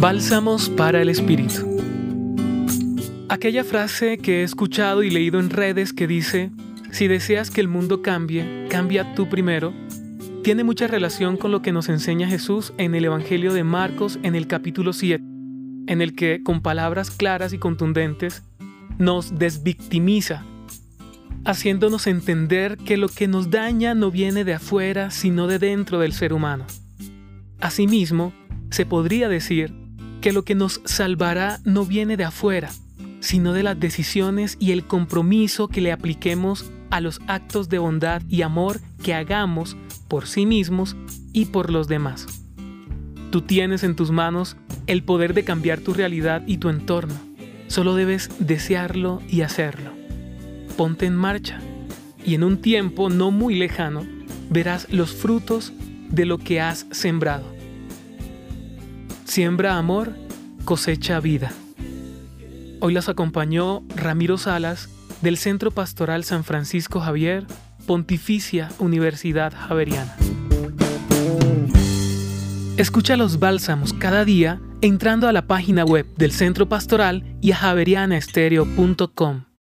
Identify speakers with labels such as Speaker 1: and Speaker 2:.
Speaker 1: Bálsamos para el Espíritu. Aquella frase que he escuchado y leído en redes que dice, si deseas que el mundo cambie, cambia tú primero, tiene mucha relación con lo que nos enseña Jesús en el Evangelio de Marcos en el capítulo 7, en el que, con palabras claras y contundentes, nos desvictimiza, haciéndonos entender que lo que nos daña no viene de afuera, sino de dentro del ser humano. Asimismo, se podría decir que lo que nos salvará no viene de afuera, sino de las decisiones y el compromiso que le apliquemos a los actos de bondad y amor que hagamos por sí mismos y por los demás. Tú tienes en tus manos el poder de cambiar tu realidad y tu entorno. Solo debes desearlo y hacerlo. Ponte en marcha y en un tiempo no muy lejano verás los frutos de lo que has sembrado. Siembra amor, cosecha vida. Hoy las acompañó Ramiro Salas del Centro Pastoral San Francisco Javier, Pontificia Universidad Javeriana. Escucha los bálsamos cada día entrando a la página web del Centro Pastoral y a javerianaestereo.com.